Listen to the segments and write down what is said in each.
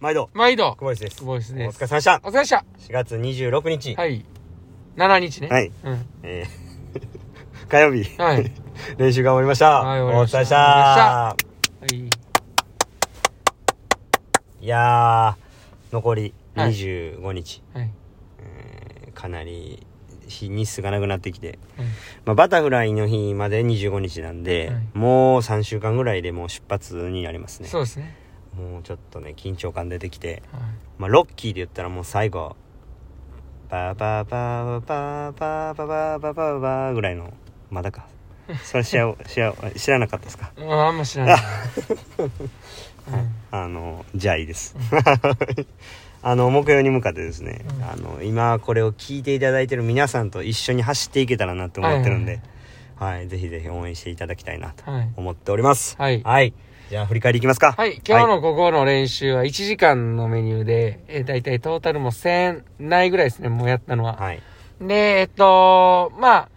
毎度、毎度。久保井です。久保井です。お疲れ様でした。お疲れでした。4月26日。はい。7日ね。はい。うん。えー、火曜日、はい。練習が終わりました。はいお疲れ様でした。はい。いやー、残りはい。25日、はい。えーかなり日日数がなくなってきて、はい。まあ、バタフライの日まで25日なんで、はい。もう3週間ぐらいでもう出発になりますね。そうですねもうちょっとね、緊張感出てきて、はいまあ、ロッキーで言ったらもう最後、パーパーパーパーパーパーパーパーパーぐらいの、まだか。それ知ら、知ら、知らなかったですかああんま知らないあの、じゃあいいです。あの、目標に向かってですね、うんあの、今これを聞いていただいてる皆さんと一緒に走っていけたらなと思ってるんで、はい、ぜひぜひ応援していただきたいなとはい思っております。はいはい。じゃあ振り返りいきますか。はい今日のここの練習は1時間のメニューで、えー、だいたいトータルも1000ないぐらいですねもうやったのは、はい。でえっとまあ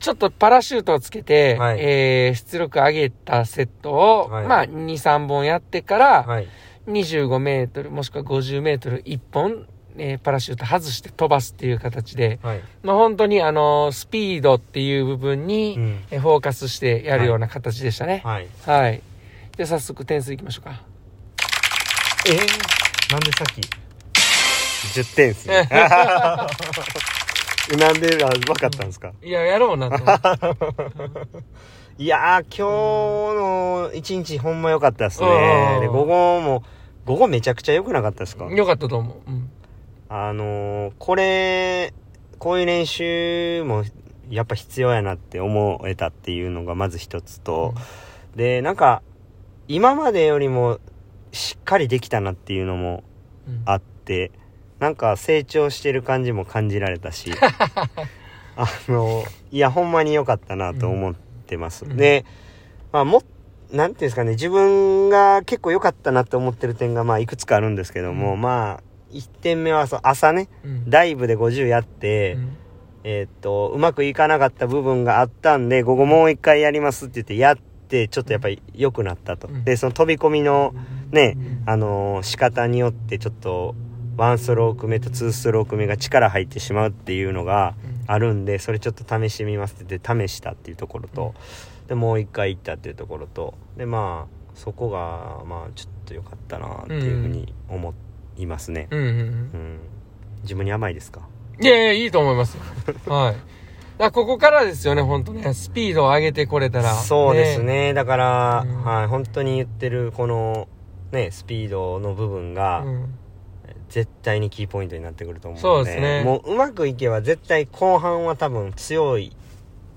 ちょっとパラシュートをつけて、はいえー出力上げたセットを、はいまあ、2、3本やってから、はい。25メートルもしくは50メートル1本、えーパラシュート外して飛ばすっていう形で、はい。まあ、本当にあのスピードっていう部分に、うんえーフォーカスしてやるような形でしたね。はい。はい。で、早速点数いきましょうか。えー、なんでさっき10点ですね なんであ分かったんですか、いや、やろうなと思って。いやー今日の一日ほんま良かったですうねんで午後も午後めちゃくちゃ良くなかったですか？よかったと思う。うん。あのー、これこういう練習もやっぱ必要やなって思えたっていうのがまず一つと、でなんか今までよりもしっかりできたなっていうのもうん。あってなんか成長してる感じも感じられたし あのいやほんまに良かったなと思ってます、うん。でまあもなんていうんですかね自分が結構良かったなって思ってる点がまあいくつかあるんですけども、うん。まあ1点目はそう朝ねうん。ダイブで50やって、うん。えーっとうまくいかなかった部分があったんで午後もう一回やりますって言ってやってちょっとやっぱり良くなったと、うん。でその飛び込みのねうん。あのー仕方によってちょっとワンストローク目とツーストローク目が力入ってしまうっていうのがあるんでそれちょっと試してみますって試したっていうところと、でもう一回行ったっていうところとでまあそこがまあちょっと良かったなっていうふうに思いますね、うんうんうん。うん。自分に甘いですか？いやいや、いいと思いますよ。はい。だここからですよね、本当ね。スピードを上げてこれたら。そうですね。だから、うん。はい本当に言ってるこのねスピードの部分が、うん。絶対にキーポイントになってくると思うのでそうですね。もううまくいけば絶対後半は多分強い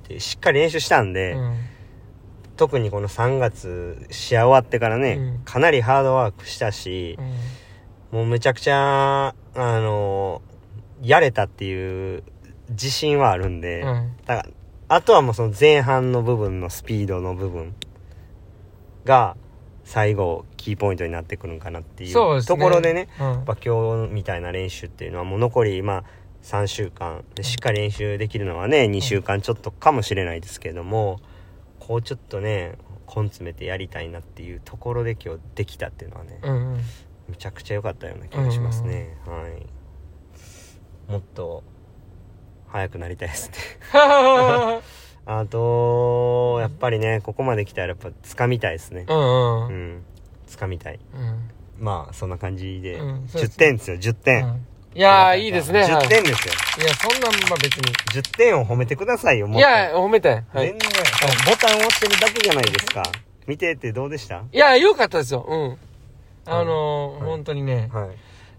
ってしっかり練習したんで、うん。特にこの3月試合終わってからね、うん。かなりハードワークしたしう、ん。もうめちゃくちゃあのやれたっていう自信はあるんで、うん。だからあとはもうその前半の部分のスピードの部分が最後キーポイントになってくるんかなっていうところでねうん。やっぱ今日みたいな練習っていうのはもう残りまあ3週間でしっかり練習できるのはね2週間ちょっとかもしれないですけどもこうちょっとね根詰めてやりたいなっていうところで今日できたっていうのはねうんうん。めちゃくちゃ良かったような気がしますね。はい。もっと速くなりたいですね あとやっぱりねここまで来たらやっぱ掴みたいですね。うんうん。ううん。ん掴みたい。うん。まあそんな感じで。10うんそうですね。点ですよ10点、うん。いやーいいですね。10点ですよ。はいいやそんなんまあ別に。10点を褒めてくださいよもっと。いや褒めたいはい。全然、ボタンを押してるだけじゃないですか。見ててどうでした？いや良かったですよ。うん。あのーはい。本当にね。はい。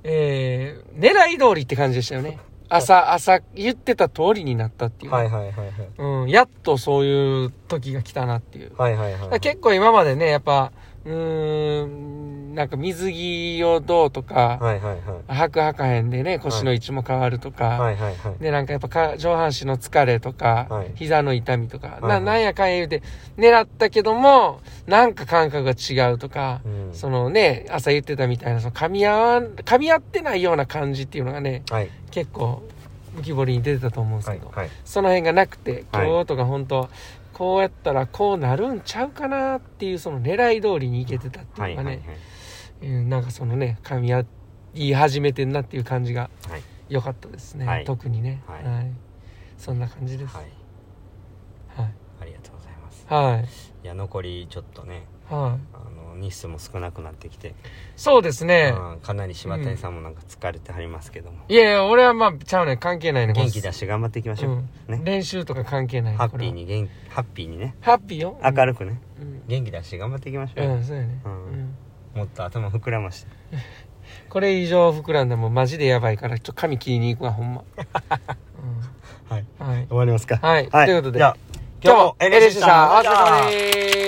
えー狙い通りって感じでしたよね朝朝言ってた通りになったっていう。はいはいはいはい。うんやっとそういう時が来たなっていう。はいはいはい。結構今までね、やっぱ、うーん、なんか水着をどうとか、はいはいはい。吐く吐かへんでね、腰の位置も変わるとか、はいはいはい。で、なんかやっぱか上半身の疲れとか、はい。膝の痛みとか、いはい。ななんやかんや言うて、狙ったけども、なんか感覚が違うとか、うん。そのね、朝言ってたみたいな、その噛み合わん、噛み合ってないような感じっていうのがね、はい。結構、浮き彫りに出てたと思うんですけど、はいはい。その辺がなくて、はい。今日とか本当こうやったらこうなるんちゃうかなっていうその狙い通りにいけてたってはいいうのがね、はいはいうんなんかそのね髪や言い始めてんなっていう感じがはい。良かったですね、はい。特にね。はい。そんな感じです。はい。はい。ありがとうございます。はい。いや残りちょっとねはい。あの日数も少なくなってきて、そうですね。うんかなり柴谷さんもなんか疲れてはりますけども、いやいや俺はまあちゃうね関係ないね元気出して頑張っていきましょう、うん。ね。練習とか関係ないねハッピーに元ハッピーにね。ハッピーよ。明るくね、うん元気出して頑張っていきましょうよ、うんそうやね。うん。うんもっと頭膨らまして。これ以上膨らんだらもうマジでやばいからちょっと髪切りに行くわほんま、はい。うん、はい。終わりますか。はい。ということでじゃあ今日もエ LC さん。お疲れ様すです